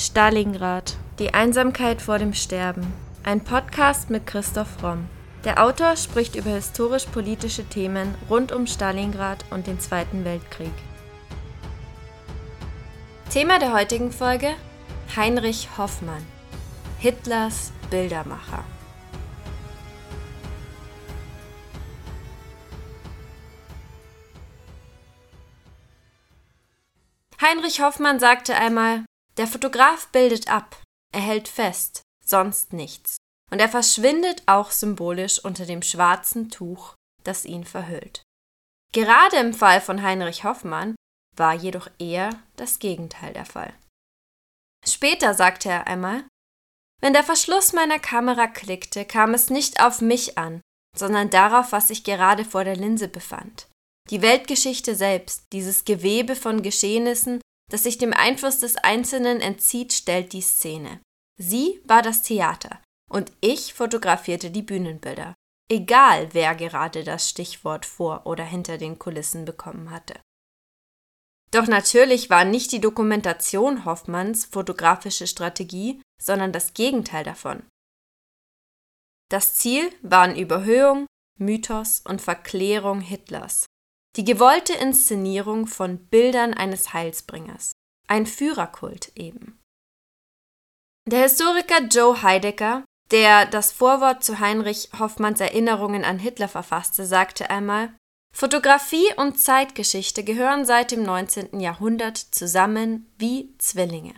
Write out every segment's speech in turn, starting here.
Stalingrad. Die Einsamkeit vor dem Sterben. Ein Podcast mit Christoph Romm. Der Autor spricht über historisch-politische Themen rund um Stalingrad und den Zweiten Weltkrieg. Thema der heutigen Folge: Heinrich Hoffmann, Hitlers Bildermacher. Heinrich Hoffmann sagte einmal, der Fotograf bildet ab, er hält fest, sonst nichts. Und er verschwindet auch symbolisch unter dem schwarzen Tuch, das ihn verhüllt. Gerade im Fall von Heinrich Hoffmann war jedoch eher das Gegenteil der Fall. Später sagte er einmal, wenn der Verschluss meiner Kamera klickte, kam es nicht auf mich an, sondern darauf, was sich gerade vor der Linse befand. Die Weltgeschichte selbst, dieses Gewebe von Geschehnissen, das sich dem Einfluss des Einzelnen entzieht, stellt die Szene. Sie war das Theater und ich fotografierte die Bühnenbilder, egal wer gerade das Stichwort vor oder hinter den Kulissen bekommen hatte. Doch natürlich war nicht die Dokumentation Hoffmanns fotografische Strategie, sondern das Gegenteil davon. Das Ziel waren Überhöhung, Mythos und Verklärung Hitlers, die gewollte Inszenierung von Bildern eines Heilsbringers. Ein Führerkult eben. Der Historiker Joe Heidecker, der das Vorwort zu Heinrich Hoffmanns Erinnerungen an Hitler verfasste, sagte einmal, Fotografie und Zeitgeschichte gehören seit dem 19. Jahrhundert zusammen wie Zwillinge.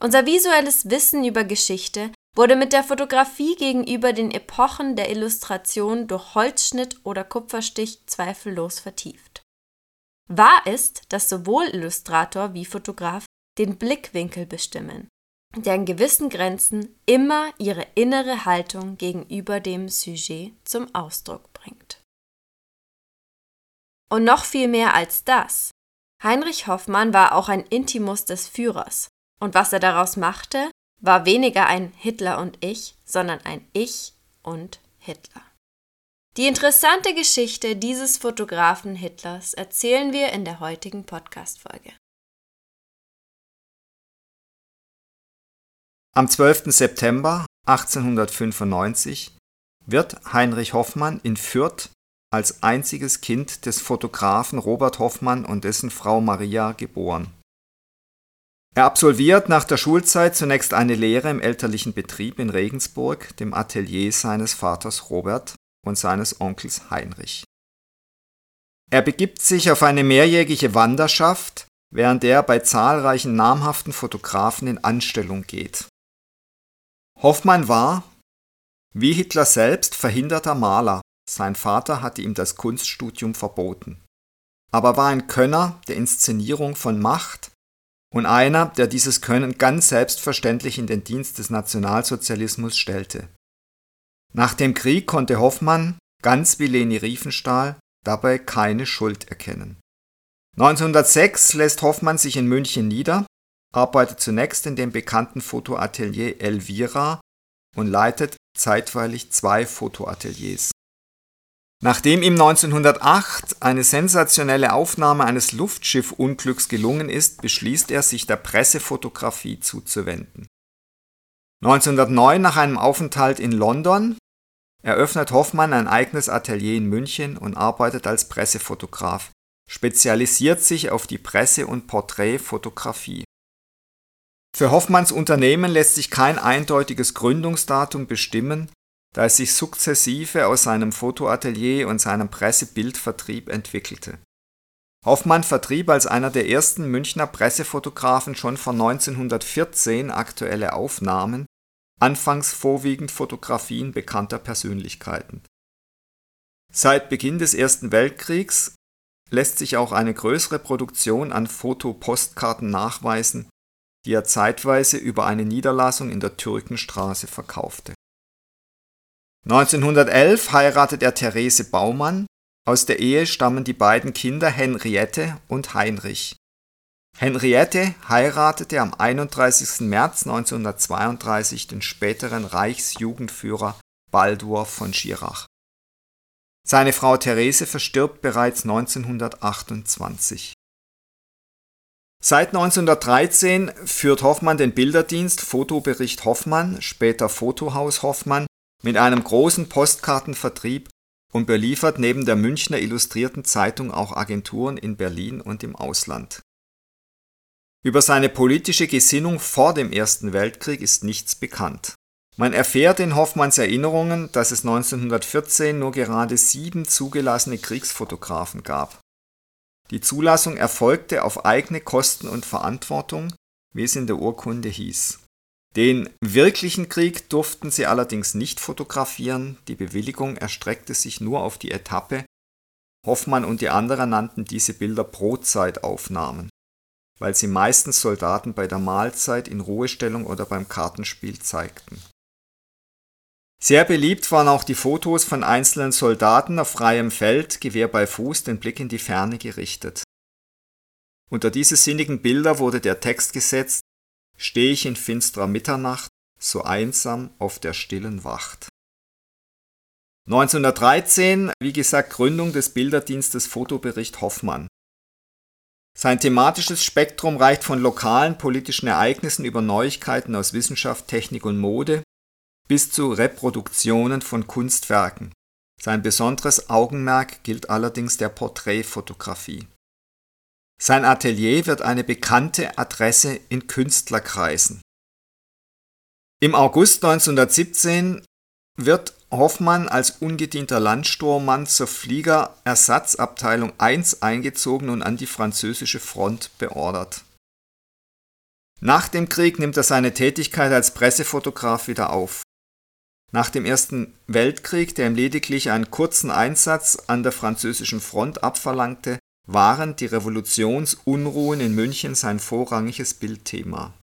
Unser visuelles Wissen über Geschichte wurde mit der Fotografie gegenüber den Epochen der Illustration durch Holzschnitt oder Kupferstich zweifellos vertieft. Wahr ist, dass sowohl Illustrator wie Fotograf den Blickwinkel bestimmen, der in gewissen Grenzen immer ihre innere Haltung gegenüber dem Sujet zum Ausdruck bringt. Und noch viel mehr als das. Heinrich Hoffmann war auch ein Intimus des Führers, und was er daraus machte, war weniger ein Hitler und ich, sondern ein Ich und Hitler. Die interessante Geschichte dieses Fotografen Hitlers erzählen wir in der heutigen Podcast-Folge. Am 12. September 1895 wird Heinrich Hoffmann in Fürth als einziges Kind des Fotografen Robert Hoffmann und dessen Frau Maria geboren. Er absolviert nach der Schulzeit zunächst eine Lehre im elterlichen Betrieb in Regensburg, dem Atelier seines Vaters Robert und seines Onkels Heinrich. Er begibt sich auf eine mehrjährige Wanderschaft, während er bei zahlreichen namhaften Fotografen in Anstellung geht. Hoffmann war, wie Hitler selbst, verhinderter Maler. Sein Vater hatte ihm das Kunststudium verboten. Aber war ein Könner der Inszenierung von Macht und einer, der dieses Können ganz selbstverständlich in den Dienst des Nationalsozialismus stellte. Nach dem Krieg konnte Hoffmann, ganz wie Leni Riefenstahl, dabei keine Schuld erkennen. 1906 lässt Hoffmann sich in München nieder, arbeitet zunächst in dem bekannten Fotoatelier Elvira und leitet zeitweilig zwei Fotoateliers. Nachdem ihm 1908 eine sensationelle Aufnahme eines Luftschiffunglücks gelungen ist, beschließt er, sich der Pressefotografie zuzuwenden. 1909, nach einem Aufenthalt in London, eröffnet Hoffmann ein eigenes Atelier in München und arbeitet als Pressefotograf, spezialisiert sich auf die Presse- und Porträtfotografie. Für Hoffmanns Unternehmen lässt sich kein eindeutiges Gründungsdatum bestimmen, da es sich sukzessive aus seinem Fotoatelier und seinem Pressebildvertrieb entwickelte. Hoffmann vertrieb als einer der ersten Münchner Pressefotografen schon von 1914 aktuelle Aufnahmen, anfangs vorwiegend Fotografien bekannter Persönlichkeiten. Seit Beginn des Ersten Weltkriegs lässt sich auch eine größere Produktion an Fotopostkarten nachweisen, die er zeitweise über eine Niederlassung in der Türkenstraße verkaufte 1911 heiratet er Therese Baumann, aus der Ehe stammen die beiden Kinder Henriette und Heinrich. Henriette heiratete am 31. März 1932 den späteren Reichsjugendführer Baldur von Schirach. Seine Frau Therese verstirbt bereits 1928 Seit 1913 führt Hoffmann den Bilderdienst Fotobericht Hoffmann, später Fotohaus Hoffmann, mit einem großen Postkartenvertrieb und beliefert neben der Münchner Illustrierten Zeitung auch Agenturen in Berlin und im Ausland. Über seine politische Gesinnung vor dem Ersten Weltkrieg ist nichts bekannt. Man erfährt in Hoffmanns Erinnerungen, dass es 1914 nur gerade sieben zugelassene Kriegsfotografen gab. Die Zulassung erfolgte auf eigene Kosten und Verantwortung, wie es in der Urkunde hieß. Den wirklichen Krieg durften sie allerdings nicht fotografieren, die Bewilligung erstreckte sich nur auf die Etappe. Hoffmann und die anderen nannten diese Bilder Brotzeitaufnahmen, weil sie meistens Soldaten bei der Mahlzeit in Ruhestellung oder beim Kartenspiel zeigten. Sehr beliebt waren auch die Fotos von einzelnen Soldaten auf freiem Feld, Gewehr bei Fuß, den Blick in die Ferne gerichtet. Unter diese sinnigen Bilder wurde der Text gesetzt Steh ich in finsterer Mitternacht, so einsam auf der stillen Wacht. 1913, wie gesagt, Gründung des Bilderdienstes Fotobericht Hoffmann. Sein thematisches Spektrum reicht von lokalen politischen Ereignissen über Neuigkeiten aus Wissenschaft, Technik und Mode bis zu Reproduktionen von Kunstwerken. Sein besonderes Augenmerk gilt allerdings der Porträtfotografie. Sein Atelier wird eine bekannte Adresse in Künstlerkreisen. Im August 1917 wird Hoffmann als ungedienter Landsturmmann zur Fliegerersatzabteilung 1 eingezogen und an die französische Front beordert. Nach dem Krieg nimmt er seine Tätigkeit als Pressefotograf wieder auf. Nach dem Ersten Weltkrieg, der ihm lediglich einen kurzen Einsatz an der französischen Front abverlangte, waren die Revolutionsunruhen in München sein vorrangiges Bildthema.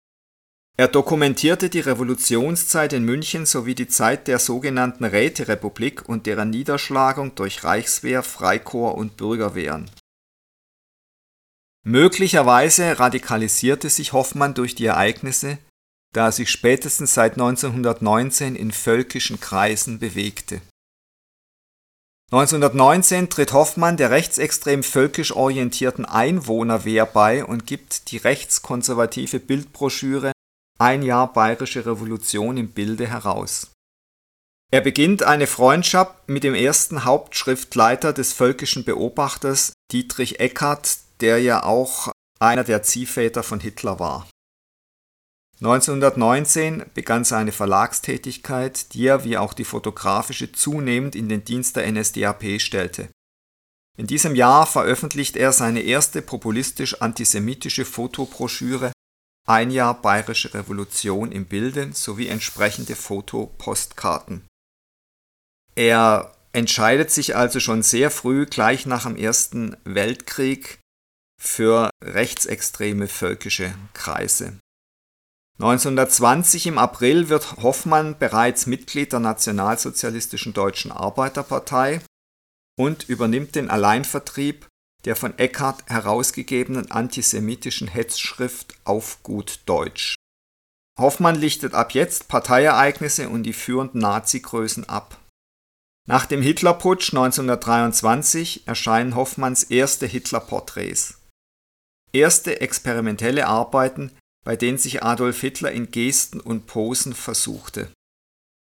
Er dokumentierte die Revolutionszeit in München sowie die Zeit der sogenannten Räterepublik und deren Niederschlagung durch Reichswehr, Freikorps und Bürgerwehren. Möglicherweise radikalisierte sich Hoffmann durch die Ereignisse, da er sich spätestens seit 1919 in völkischen Kreisen bewegte. 1919 tritt Hoffmann der rechtsextrem völkisch orientierten Einwohnerwehr bei und gibt die rechtskonservative Bildbroschüre Ein Jahr Bayerische Revolution im Bilde heraus. Er beginnt eine Freundschaft mit dem ersten Hauptschriftleiter des völkischen Beobachters Dietrich Eckart, der ja auch einer der Ziehväter von Hitler war 1919 begann seine Verlagstätigkeit, die er wie auch die fotografische zunehmend in den Dienst der NSDAP stellte. In diesem Jahr veröffentlicht er seine erste populistisch-antisemitische Fotobroschüre Ein Jahr Bayerische Revolution im Bilde sowie entsprechende Fotopostkarten. Er entscheidet sich also schon sehr früh, gleich nach dem Ersten Weltkrieg, für rechtsextreme völkische Kreise 1920 im April wird Hoffmann bereits Mitglied der Nationalsozialistischen Deutschen Arbeiterpartei und übernimmt den Alleinvertrieb der von Eckart herausgegebenen antisemitischen Hetzschrift Auf gut Deutsch. Hoffmann lichtet ab jetzt Parteiereignisse und die führenden Nazi-Größen ab. Nach dem Hitlerputsch 1923 erscheinen Hoffmanns erste Hitlerporträts. Erste experimentelle Arbeiten bei denen sich Adolf Hitler in Gesten und Posen versuchte.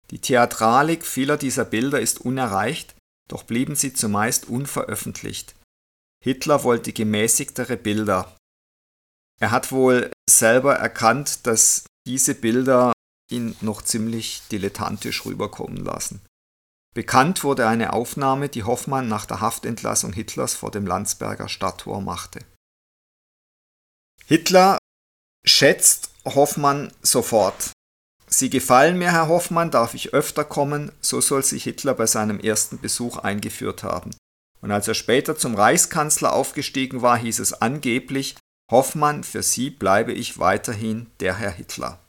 Die Theatralik vieler dieser Bilder ist unerreicht, doch blieben sie zumeist unveröffentlicht. Hitler wollte gemäßigtere Bilder. Er hat wohl selber erkannt, dass diese Bilder ihn noch ziemlich dilettantisch rüberkommen lassen. Bekannt wurde eine Aufnahme, die Hoffmann nach der Haftentlassung Hitlers vor dem Landsberger Stadttor machte. Hitler schätzt Hoffmann sofort. Sie gefallen mir, Herr Hoffmann, darf ich öfter kommen, so soll sich Hitler bei seinem ersten Besuch eingeführt haben. Und als er später zum Reichskanzler aufgestiegen war, hieß es angeblich, Hoffmann, für Sie bleibe ich weiterhin der Herr Hitler.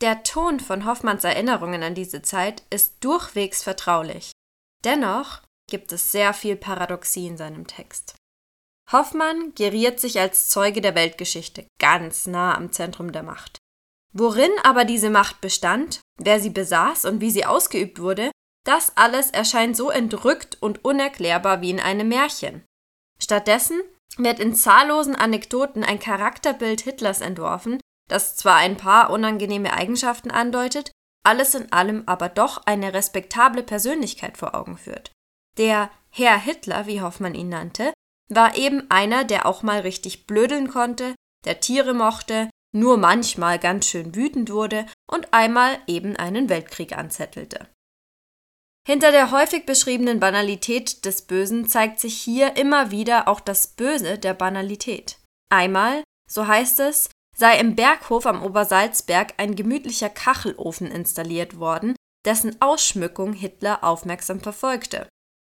Der Ton von Hoffmanns Erinnerungen an diese Zeit ist durchwegs vertraulich. Dennoch gibt es sehr viel Paradoxie in seinem Text. Hoffmann geriert sich als Zeuge der Weltgeschichte ganz nah am Zentrum der Macht. Worin aber diese Macht bestand, wer sie besaß und wie sie ausgeübt wurde, Das alles erscheint so entrückt und unerklärbar wie in einem Märchen. Stattdessen wird in zahllosen Anekdoten ein Charakterbild Hitlers entworfen, das zwar ein paar unangenehme Eigenschaften andeutet, alles in allem aber doch eine respektable Persönlichkeit vor Augen führt. Der Herr Hitler, wie Hoffmann ihn nannte, war eben einer, der auch mal richtig blödeln konnte, der Tiere mochte, nur manchmal ganz schön wütend wurde und einmal eben einen Weltkrieg anzettelte. Hinter der häufig beschriebenen Banalität des Bösen zeigt sich hier immer wieder auch das Böse der Banalität. Einmal, so heißt es, sei im Berghof am Obersalzberg ein gemütlicher Kachelofen installiert worden, dessen Ausschmückung Hitler aufmerksam verfolgte.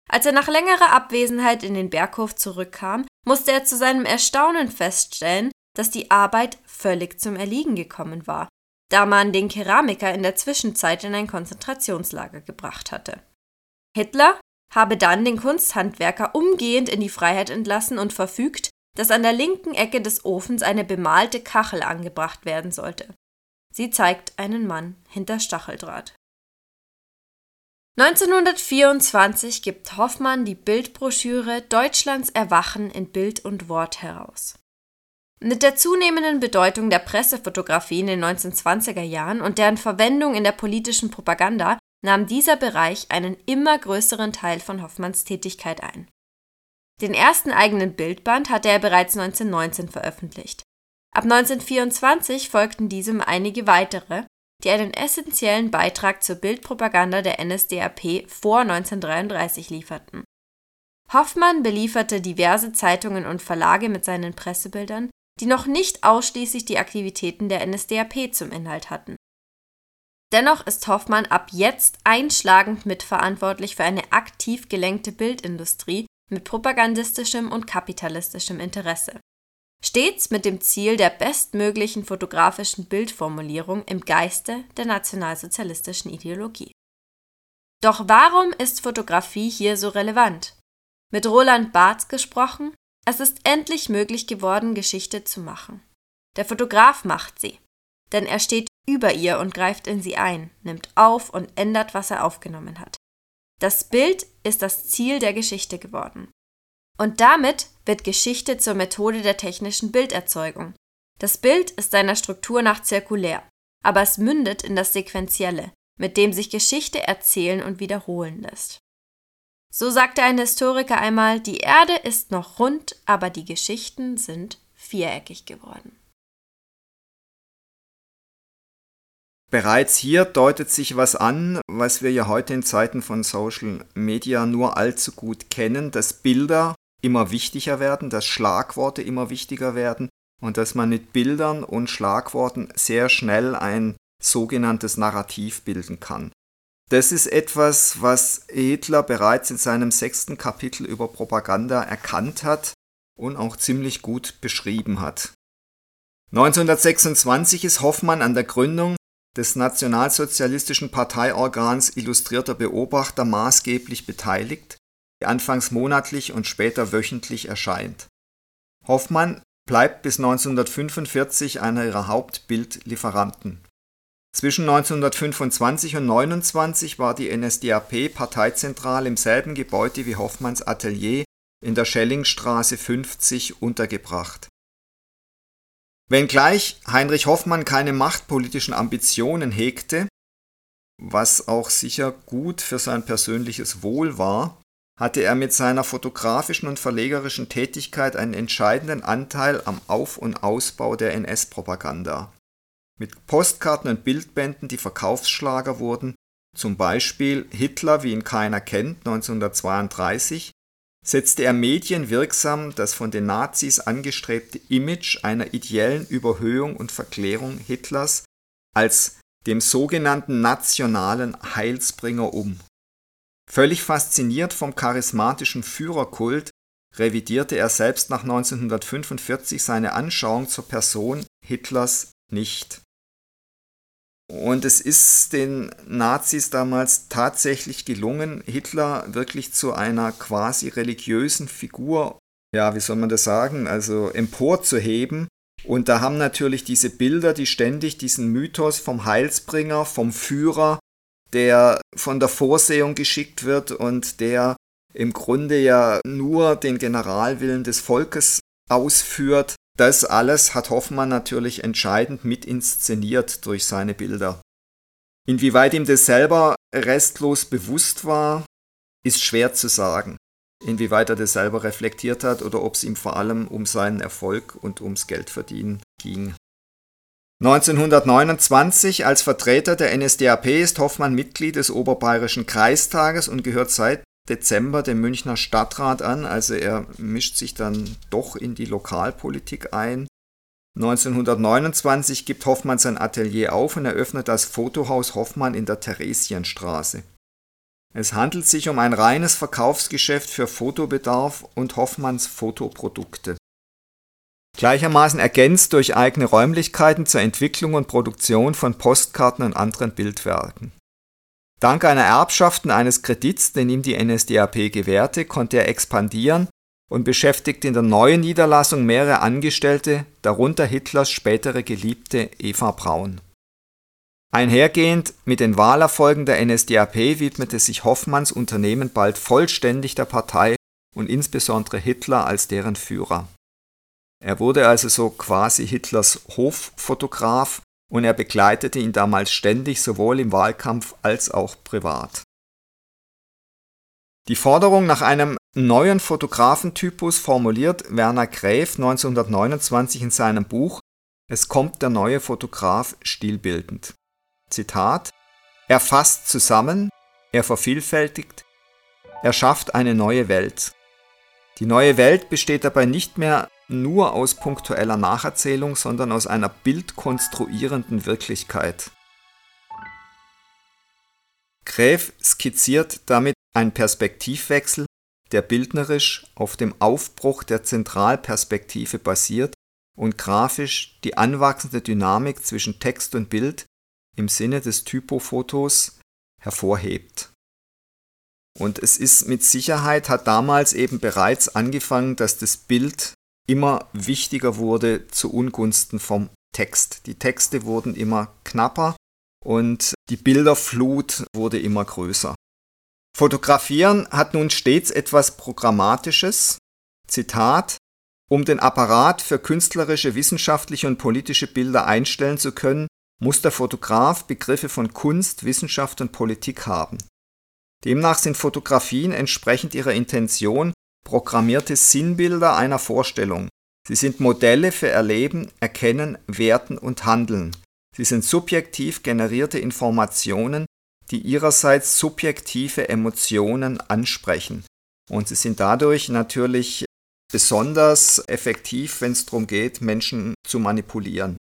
Als er nach längerer Abwesenheit in den Berghof zurückkam, musste er zu seinem Erstaunen feststellen, dass die Arbeit völlig zum Erliegen gekommen war, da man den Keramiker in der Zwischenzeit in ein Konzentrationslager gebracht hatte. Hitler habe dann den Kunsthandwerker umgehend in die Freiheit entlassen und verfügt, dass an der linken Ecke des Ofens eine bemalte Kachel angebracht werden sollte. Sie zeigt einen Mann hinter Stacheldraht. 1924 gibt Hoffmann die Bildbroschüre Deutschlands Erwachen in Bild und Wort heraus. Mit der zunehmenden Bedeutung der Pressefotografie in den 1920er Jahren und deren Verwendung in der politischen Propaganda nahm dieser Bereich einen immer größeren Teil von Hoffmanns Tätigkeit ein. Den ersten eigenen Bildband hatte er bereits 1919 veröffentlicht. Ab 1924 folgten diesem einige weitere, die einen essentiellen Beitrag zur Bildpropaganda der NSDAP vor 1933 lieferten. Hoffmann belieferte diverse Zeitungen und Verlage mit seinen Pressebildern, die noch nicht ausschließlich die Aktivitäten der NSDAP zum Inhalt hatten. Dennoch ist Hoffmann ab jetzt einschlagend mitverantwortlich für eine aktiv gelenkte Bildindustrie mit propagandistischem und kapitalistischem Interesse stets mit dem Ziel der bestmöglichen fotografischen Bildformulierung im Geiste der nationalsozialistischen Ideologie. Doch warum ist Fotografie hier so relevant? Mit Roland Barth gesprochen, es ist endlich möglich geworden, Geschichte zu machen. Der Fotograf macht sie, denn er steht über ihr und greift in sie ein, nimmt auf und ändert, was er aufgenommen hat. Das Bild ist das Ziel der Geschichte geworden. Und damit wird Geschichte zur Methode der technischen Bilderzeugung. Das Bild ist seiner Struktur nach zirkulär, aber es mündet in das Sequentielle, mit dem sich Geschichte erzählen und wiederholen lässt. So sagte ein Historiker einmal, die Erde ist noch rund, aber die Geschichten sind viereckig geworden. Bereits hier deutet sich was an, was wir ja heute in Zeiten von Social Media nur allzu gut kennen, dass Bilder immer wichtiger werden, dass Schlagworte immer wichtiger werden und dass man mit Bildern und Schlagworten sehr schnell ein sogenanntes Narrativ bilden kann. Das ist etwas, was Hitler bereits in seinem sechsten Kapitel über Propaganda erkannt hat und auch ziemlich gut beschrieben hat. 1926 ist Hoffmann an der Gründung des nationalsozialistischen Parteiorgans Illustrierter Beobachter maßgeblich beteiligt die anfangs monatlich und später wöchentlich erscheint. Hoffmann bleibt bis 1945 einer ihrer Hauptbildlieferanten. Zwischen 1925 und 1929 war die NSDAP Parteizentrale im selben Gebäude wie Hoffmanns Atelier in der Schellingstraße 50 untergebracht. Wenngleich Heinrich Hoffmann keine machtpolitischen Ambitionen hegte, was auch sicher gut für sein persönliches Wohl war, hatte er mit seiner fotografischen und verlegerischen Tätigkeit einen entscheidenden Anteil am Auf- und Ausbau der NS-Propaganda. Mit Postkarten und Bildbänden, die Verkaufsschlager wurden, zum Beispiel Hitler, wie ihn keiner kennt, 1932, setzte er medienwirksam das von den Nazis angestrebte Image einer ideellen Überhöhung und Verklärung Hitlers als dem sogenannten nationalen Heilsbringer um Völlig fasziniert vom charismatischen Führerkult revidierte er selbst nach 1945 seine Anschauung zur Person Hitlers nicht. Und es ist den Nazis damals tatsächlich gelungen, Hitler wirklich zu einer quasi religiösen Figur, ja, wie soll man das sagen, also emporzuheben. Und da haben natürlich diese Bilder, die ständig diesen Mythos vom Heilsbringer, vom Führer der von der Vorsehung geschickt wird und der im Grunde ja nur den Generalwillen des Volkes ausführt. Das alles hat Hoffmann natürlich entscheidend mit inszeniert durch seine Bilder. Inwieweit ihm das selber restlos bewusst war, ist schwer zu sagen. Inwieweit er das selber reflektiert hat oder ob es ihm vor allem um seinen Erfolg und ums Geldverdienen ging. 1929 als Vertreter der NSDAP ist Hoffmann Mitglied des Oberbayerischen Kreistages und gehört seit Dezember dem Münchner Stadtrat an, also er mischt sich dann doch in die Lokalpolitik ein. 1929 gibt Hoffmann sein Atelier auf und eröffnet das Fotohaus Hoffmann in der Theresienstraße. Es handelt sich um ein reines Verkaufsgeschäft für Fotobedarf und Hoffmanns Fotoprodukte. Gleichermaßen ergänzt durch eigene Räumlichkeiten zur Entwicklung und Produktion von Postkarten und anderen Bildwerken. Dank einer Erbschaft und eines Kredits, den ihm die NSDAP gewährte, konnte er expandieren und beschäftigte in der neuen Niederlassung mehrere Angestellte, darunter Hitlers spätere Geliebte Eva Braun. Einhergehend mit den Wahlerfolgen der NSDAP widmete sich Hoffmanns Unternehmen bald vollständig der Partei und insbesondere Hitler als deren Führer. Er wurde also so quasi Hitlers Hoffotograf und er begleitete ihn damals ständig sowohl im Wahlkampf als auch privat. Die Forderung nach einem neuen Fotografentypus formuliert Werner Gräf 1929 in seinem Buch Es kommt der neue Fotograf stilbildend. Zitat, er fasst zusammen, er vervielfältigt, er schafft eine neue Welt. Die neue Welt besteht dabei nicht mehr nur aus punktueller Nacherzählung, sondern aus einer bildkonstruierenden Wirklichkeit. Gräf skizziert damit einen Perspektivwechsel, der bildnerisch auf dem Aufbruch der Zentralperspektive basiert und grafisch die anwachsende Dynamik zwischen Text und Bild im Sinne des Typofotos hervorhebt. Und es ist mit Sicherheit, hat damals eben bereits angefangen, dass das Bild immer wichtiger wurde zu Ungunsten vom Text. Die Texte wurden immer knapper und die Bilderflut wurde immer größer. Fotografieren hat nun stets etwas Programmatisches. Zitat Um den Apparat für künstlerische, wissenschaftliche und politische Bilder einstellen zu können, muss der Fotograf Begriffe von Kunst, Wissenschaft und Politik haben. Demnach sind Fotografien entsprechend ihrer Intention programmierte Sinnbilder einer Vorstellung. Sie sind Modelle für Erleben, Erkennen, Werten und Handeln. Sie sind subjektiv generierte Informationen, die ihrerseits subjektive Emotionen ansprechen. Und sie sind dadurch natürlich besonders effektiv, wenn es darum geht, Menschen zu manipulieren.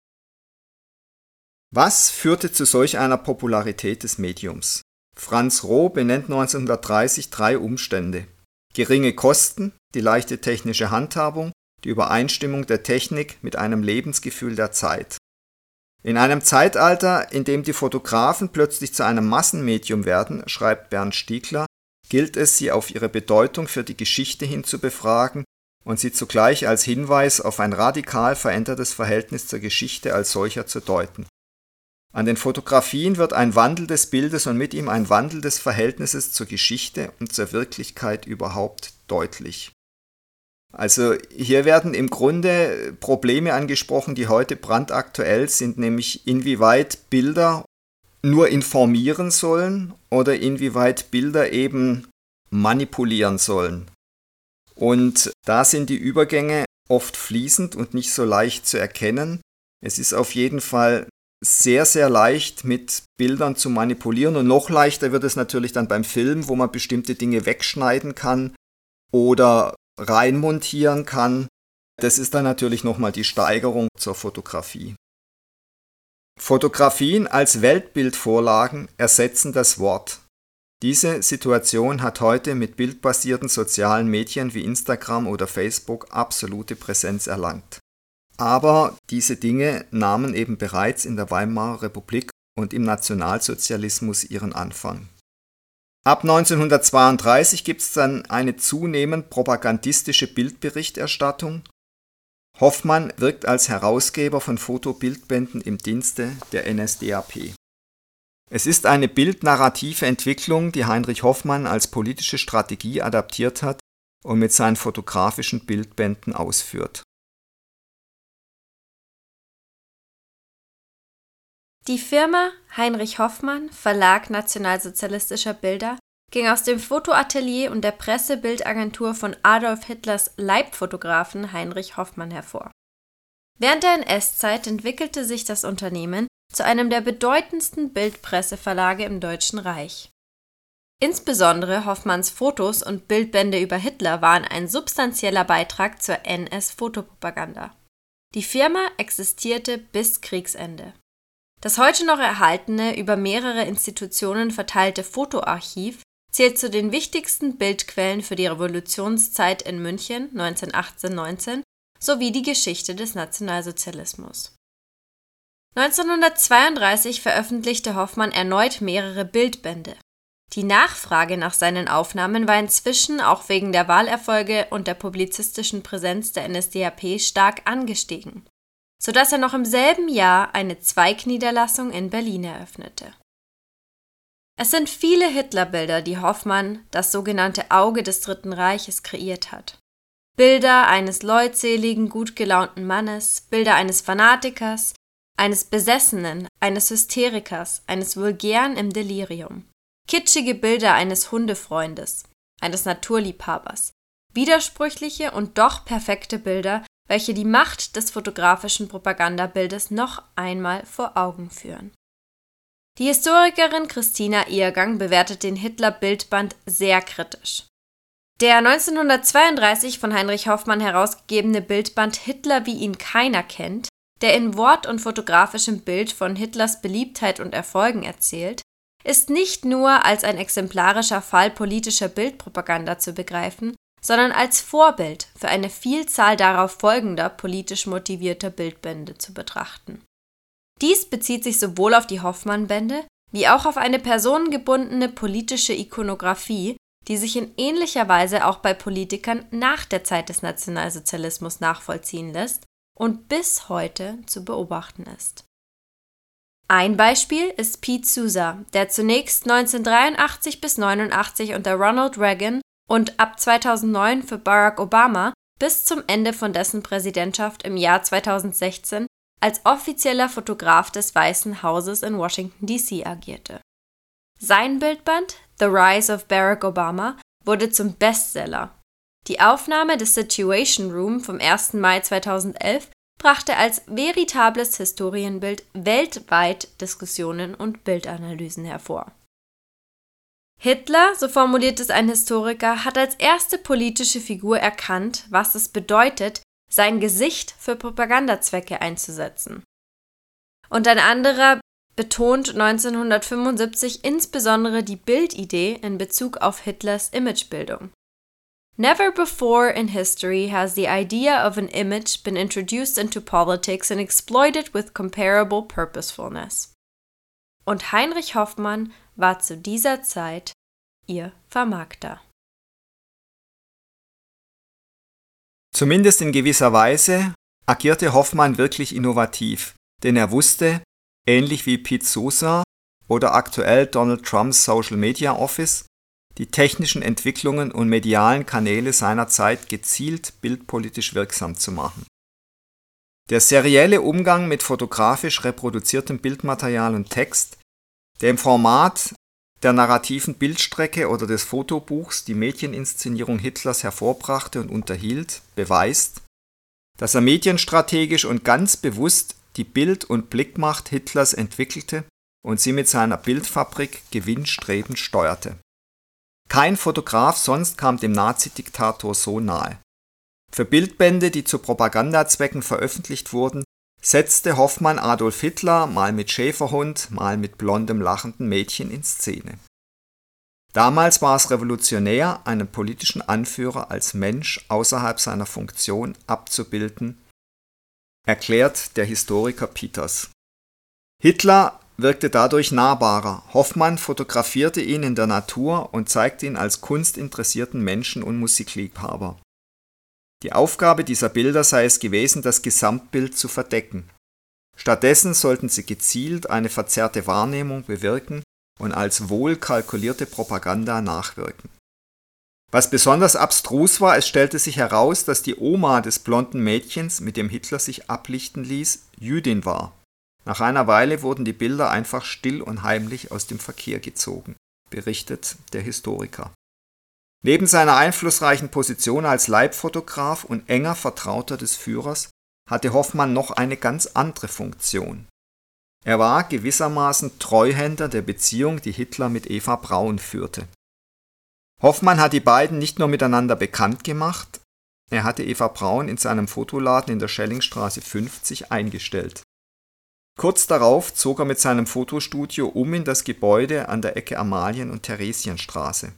Was führte zu solch einer Popularität des Mediums? Franz Roh benennt 1930 drei Umstände. Geringe Kosten, die leichte technische Handhabung, die Übereinstimmung der Technik mit einem Lebensgefühl der Zeit. In einem Zeitalter, in dem die Fotografen plötzlich zu einem Massenmedium werden, schreibt Bernd Stiegler, gilt es, sie auf ihre Bedeutung für die Geschichte hin zu befragen und sie zugleich als Hinweis auf ein radikal verändertes Verhältnis zur Geschichte als solcher zu deuten. An den Fotografien wird ein Wandel des Bildes und mit ihm ein Wandel des Verhältnisses zur Geschichte und zur Wirklichkeit überhaupt deutlich. Also hier werden im Grunde Probleme angesprochen, die heute brandaktuell sind, nämlich inwieweit Bilder nur informieren sollen oder inwieweit Bilder eben manipulieren sollen. Und da sind die Übergänge oft fließend und nicht so leicht zu erkennen. Es ist auf jeden Fall sehr, sehr leicht mit Bildern zu manipulieren und noch leichter wird es natürlich dann beim Film, wo man bestimmte Dinge wegschneiden kann oder reinmontieren kann. Das ist dann natürlich nochmal die Steigerung zur Fotografie. Fotografien als Weltbildvorlagen ersetzen das Wort. Diese Situation hat heute mit bildbasierten sozialen Medien wie Instagram oder Facebook absolute Präsenz erlangt. Aber diese Dinge nahmen eben bereits in der Weimarer Republik und im Nationalsozialismus ihren Anfang. Ab 1932 gibt es dann eine zunehmend propagandistische Bildberichterstattung. Hoffmann wirkt als Herausgeber von Fotobildbänden im Dienste der NSDAP. Es ist eine bildnarrative Entwicklung, die Heinrich Hoffmann als politische Strategie adaptiert hat und mit seinen fotografischen Bildbänden ausführt. Die Firma Heinrich Hoffmann, Verlag nationalsozialistischer Bilder, ging aus dem Fotoatelier und der Pressebildagentur von Adolf Hitlers Leibfotografen Heinrich Hoffmann hervor. Während der NS-Zeit entwickelte sich das Unternehmen zu einem der bedeutendsten Bildpresseverlage im Deutschen Reich. Insbesondere Hoffmanns Fotos und Bildbände über Hitler waren ein substanzieller Beitrag zur NS-Fotopropaganda. Die Firma existierte bis Kriegsende. Das heute noch erhaltene, über mehrere Institutionen verteilte Fotoarchiv zählt zu den wichtigsten Bildquellen für die Revolutionszeit in München 1918-19 sowie die Geschichte des Nationalsozialismus. 1932 veröffentlichte Hoffmann erneut mehrere Bildbände. Die Nachfrage nach seinen Aufnahmen war inzwischen auch wegen der Wahlerfolge und der publizistischen Präsenz der NSDAP stark angestiegen, so dass er noch im selben Jahr eine Zweigniederlassung in Berlin eröffnete. Es sind viele Hitlerbilder, die Hoffmann, das sogenannte Auge des Dritten Reiches, kreiert hat. Bilder eines leutseligen, gut gelaunten Mannes, Bilder eines Fanatikers, eines Besessenen, eines Hysterikers, eines Vulgären im Delirium. Kitschige Bilder eines Hundefreundes, eines Naturliebhabers. Widersprüchliche und doch perfekte Bilder, welche die Macht des fotografischen Propagandabildes noch einmal vor Augen führen. Die Historikerin Christina Ehrgang bewertet den Hitler-Bildband sehr kritisch. Der 1932 von Heinrich Hoffmann herausgegebene Bildband Hitler wie ihn keiner kennt, der in Wort und fotografischem Bild von Hitlers Beliebtheit und Erfolgen erzählt, ist nicht nur als ein exemplarischer Fall politischer Bildpropaganda zu begreifen, sondern als Vorbild für eine Vielzahl darauf folgender politisch motivierter Bildbände zu betrachten. Dies bezieht sich sowohl auf die Hoffmann-Bände wie auch auf eine personengebundene politische Ikonographie, die sich in ähnlicher Weise auch bei Politikern nach der Zeit des Nationalsozialismus nachvollziehen lässt und bis heute zu beobachten ist. Ein Beispiel ist Pete Souza, der zunächst 1983 bis 89 unter Ronald Reagan und ab 2009 für Barack Obama bis zum Ende von dessen Präsidentschaft im Jahr 2016 als offizieller Fotograf des Weißen Hauses in Washington, D.C. agierte. Sein Bildband The Rise of Barack Obama wurde zum Bestseller. Die Aufnahme des Situation Room vom 1. Mai 2011 brachte als veritables Historienbild weltweit Diskussionen und Bildanalysen hervor. Hitler, so formuliert es ein Historiker, hat als erste politische Figur erkannt, was es bedeutet, sein Gesicht für Propagandazwecke einzusetzen. Und ein anderer betont 1975 insbesondere die Bildidee in Bezug auf Hitlers Imagebildung. Never before in history has the idea of an image been introduced into politics and exploited with comparable purposefulness. Und Heinrich Hoffmann war zu dieser Zeit ihr Vermarkter. Zumindest in gewisser Weise agierte Hoffmann wirklich innovativ, denn er wusste, ähnlich wie Pete Sousa oder aktuell Donald Trumps Social Media Office, die technischen Entwicklungen und medialen Kanäle seiner Zeit gezielt bildpolitisch wirksam zu machen. Der serielle Umgang mit fotografisch reproduziertem Bildmaterial und Text, der im Format der narrativen Bildstrecke oder des Fotobuchs die Medieninszenierung Hitlers hervorbrachte und unterhielt, beweist, dass er medienstrategisch und ganz bewusst die Bild- und Blickmacht Hitlers entwickelte und sie mit seiner Bildfabrik gewinnstrebend steuerte. Kein Fotograf sonst kam dem Nazidiktator so nahe. Für Bildbände, die zu Propagandazwecken veröffentlicht wurden, setzte Hoffmann Adolf Hitler mal mit Schäferhund, mal mit blondem lachenden Mädchen in Szene. Damals war es revolutionär, einen politischen Anführer als Mensch außerhalb seiner Funktion abzubilden erklärt der Historiker Peters. Hitler wirkte dadurch nahbarer. Hoffmann fotografierte ihn in der Natur und zeigte ihn als kunstinteressierten Menschen und Musikliebhaber. Die Aufgabe dieser Bilder sei es gewesen, das Gesamtbild zu verdecken. Stattdessen sollten sie gezielt eine verzerrte Wahrnehmung bewirken und als wohl kalkulierte Propaganda nachwirken. Was besonders abstrus war, es stellte sich heraus, dass die Oma des blonden Mädchens, mit dem Hitler sich ablichten ließ, Jüdin war. Nach einer Weile wurden die Bilder einfach still und heimlich aus dem Verkehr gezogen, berichtet der Historiker. Neben seiner einflussreichen Position als Leibfotograf und enger Vertrauter des Führers hatte Hoffmann noch eine ganz andere Funktion. Er war gewissermaßen Treuhänder der Beziehung, die Hitler mit Eva Braun führte. Hoffmann hat die beiden nicht nur miteinander bekannt gemacht, er hatte Eva Braun in seinem Fotoladen in der Schellingstraße 50 eingestellt. Kurz darauf zog er mit seinem Fotostudio um in das Gebäude an der Ecke Amalien- und Theresienstraße.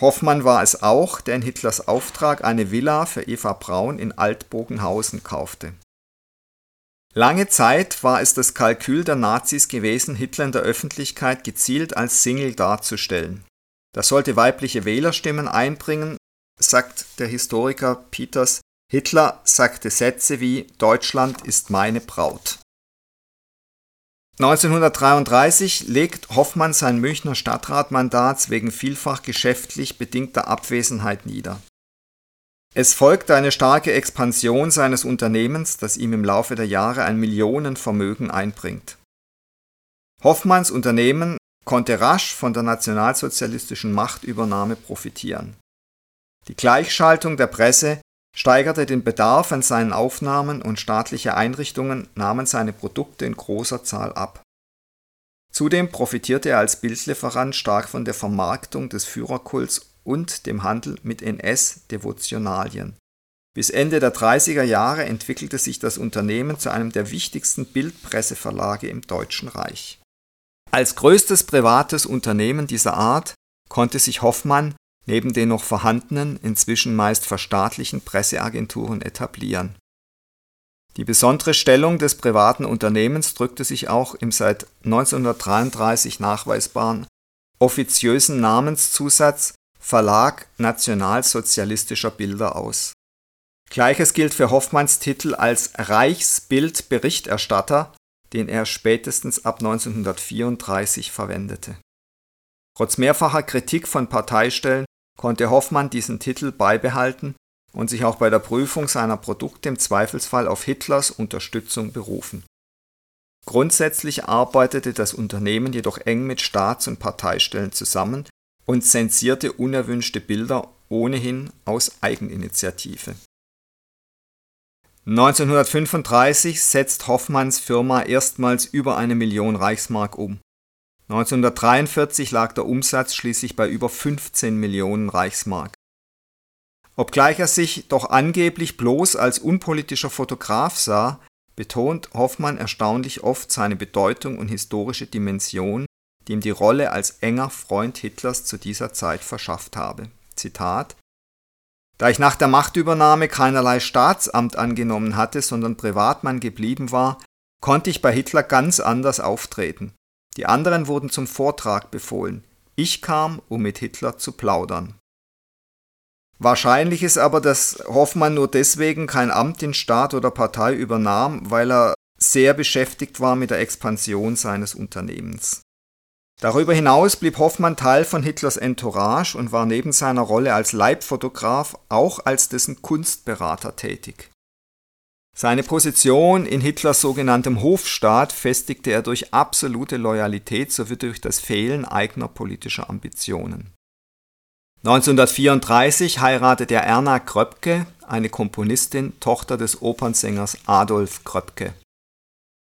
Hoffmann war es auch, der in Hitlers Auftrag eine Villa für Eva Braun in Altbogenhausen kaufte. Lange Zeit war es das Kalkül der Nazis gewesen, Hitler in der Öffentlichkeit gezielt als Single darzustellen. Das sollte weibliche Wählerstimmen einbringen, sagt der Historiker Peters. Hitler sagte Sätze wie Deutschland ist meine Braut. 1933 legt Hoffmann sein Münchner Stadtratmandat wegen vielfach geschäftlich bedingter Abwesenheit nieder. Es folgte eine starke Expansion seines Unternehmens, das ihm im Laufe der Jahre ein Millionenvermögen einbringt. Hoffmanns Unternehmen konnte rasch von der nationalsozialistischen Machtübernahme profitieren. Die Gleichschaltung der Presse steigerte den Bedarf an seinen Aufnahmen und staatliche Einrichtungen nahmen seine Produkte in großer Zahl ab. Zudem profitierte er als Bildlieferant stark von der Vermarktung des Führerkults und dem Handel mit NS-Devotionalien. Bis Ende der 30er Jahre entwickelte sich das Unternehmen zu einem der wichtigsten Bildpresseverlage im Deutschen Reich. Als größtes privates Unternehmen dieser Art konnte sich Hoffmann neben den noch vorhandenen, inzwischen meist verstaatlichen Presseagenturen etablieren. Die besondere Stellung des privaten Unternehmens drückte sich auch im seit 1933 nachweisbaren offiziösen Namenszusatz Verlag nationalsozialistischer Bilder aus. Gleiches gilt für Hoffmanns Titel als Reichsbildberichterstatter, den er spätestens ab 1934 verwendete. Trotz mehrfacher Kritik von Parteistellen konnte Hoffmann diesen Titel beibehalten und sich auch bei der Prüfung seiner Produkte im Zweifelsfall auf Hitlers Unterstützung berufen. Grundsätzlich arbeitete das Unternehmen jedoch eng mit Staats- und Parteistellen zusammen und zensierte unerwünschte Bilder ohnehin aus Eigeninitiative. 1935 setzt Hoffmanns Firma erstmals über eine Million Reichsmark um. 1943 lag der Umsatz schließlich bei über 15 Millionen Reichsmark. Obgleich er sich doch angeblich bloß als unpolitischer Fotograf sah, betont Hoffmann erstaunlich oft seine Bedeutung und historische Dimension die ihm die Rolle als enger Freund Hitlers zu dieser Zeit verschafft habe. Zitat Da ich nach der Machtübernahme keinerlei Staatsamt angenommen hatte, sondern Privatmann geblieben war, konnte ich bei Hitler ganz anders auftreten. Die anderen wurden zum Vortrag befohlen. Ich kam, um mit Hitler zu plaudern. Wahrscheinlich ist aber, dass Hoffmann nur deswegen kein Amt in Staat oder Partei übernahm, weil er sehr beschäftigt war mit der Expansion seines Unternehmens. Darüber hinaus blieb Hoffmann Teil von Hitlers Entourage und war neben seiner Rolle als Leibfotograf auch als dessen Kunstberater tätig. Seine Position in Hitlers sogenanntem Hofstaat festigte er durch absolute Loyalität sowie durch das Fehlen eigener politischer Ambitionen. 1934 heiratete er Erna Kröpke, eine Komponistin, Tochter des Opernsängers Adolf Kröpke.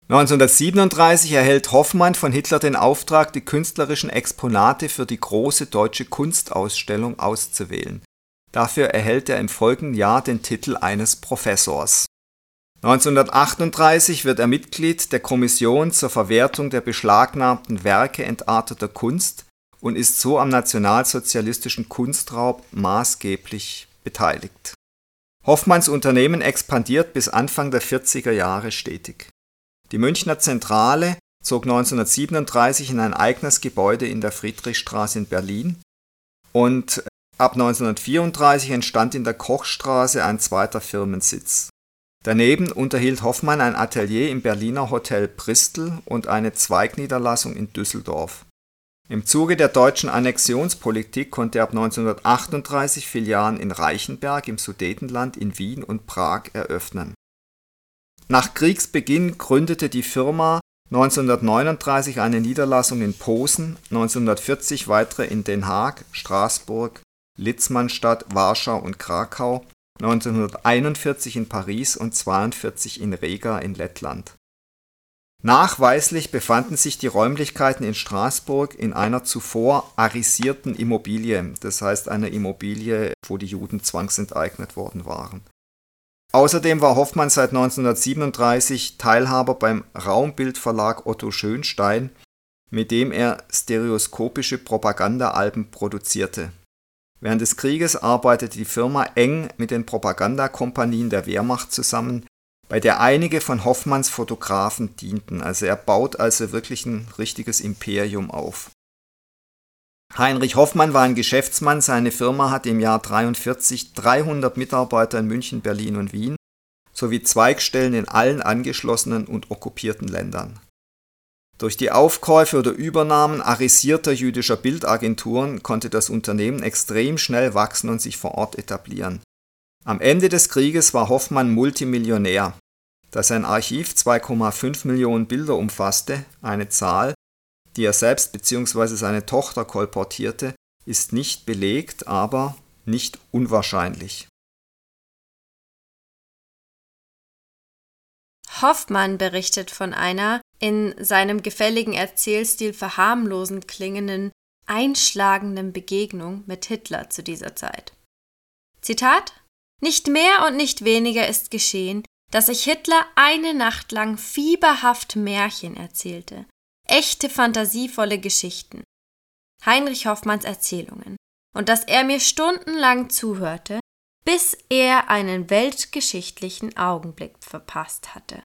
1937 erhält Hoffmann von Hitler den Auftrag, die künstlerischen Exponate für die große deutsche Kunstausstellung auszuwählen. Dafür erhält er im folgenden Jahr den Titel eines Professors. 1938 wird er Mitglied der Kommission zur Verwertung der beschlagnahmten Werke entarteter Kunst und ist so am nationalsozialistischen Kunstraub maßgeblich beteiligt. Hoffmanns Unternehmen expandiert bis Anfang der 40er Jahre stetig die Münchner Zentrale zog 1937 in ein eigenes Gebäude in der Friedrichstraße in Berlin und ab 1934 entstand in der Kochstraße ein zweiter Firmensitz. Daneben unterhielt Hoffmann ein Atelier im Berliner Hotel Bristol und eine Zweigniederlassung in Düsseldorf. Im Zuge der deutschen Annexionspolitik konnte er ab 1938 Filialen in Reichenberg im Sudetenland, in Wien und Prag eröffnen. Nach Kriegsbeginn gründete die Firma 1939 eine Niederlassung in Posen, 1940 weitere in Den Haag, Straßburg, Litzmannstadt, Warschau und Krakau 1941 in Paris und 42 in Riga in Lettland. Nachweislich befanden sich die Räumlichkeiten in Straßburg in einer zuvor arisierten Immobilie, das heißt einer Immobilie, wo die Juden zwangsenteignet worden waren. Außerdem war Hoffmann seit 1937 Teilhaber beim Raumbildverlag Otto Schönstein, mit dem er stereoskopische Propagandaalben produzierte Während des Krieges arbeitete die Firma eng mit den Propagandakompanien der Wehrmacht zusammen, bei der einige von Hoffmanns Fotografen dienten. Also er baut also wirklich ein richtiges Imperium auf. Heinrich Hoffmann war ein Geschäftsmann, seine Firma hatte im Jahr 43 300 Mitarbeiter in München, Berlin und Wien sowie Zweigstellen in allen angeschlossenen und okkupierten Ländern. Durch die Aufkäufe oder Übernahmen arisierter jüdischer Bildagenturen konnte das Unternehmen extrem schnell wachsen und sich vor Ort etablieren. Am Ende des Krieges war Hoffmann Multimillionär. Da sein Archiv 2,5 Millionen Bilder umfasste, eine Zahl, die er selbst bzw. seine Tochter kolportierte, ist nicht belegt, aber nicht unwahrscheinlich. Hoffmann berichtet von einer in seinem gefälligen Erzählstil verharmlosend klingenden, einschlagenden Begegnung mit Hitler zu dieser Zeit. Zitat Nicht mehr und nicht weniger ist geschehen, dass ich Hitler eine Nacht lang fieberhaft Märchen erzählte, echte fantasievolle Geschichten, Heinrich Hoffmanns Erzählungen, und dass er mir stundenlang zuhörte, bis er einen weltgeschichtlichen Augenblick verpasst hatte.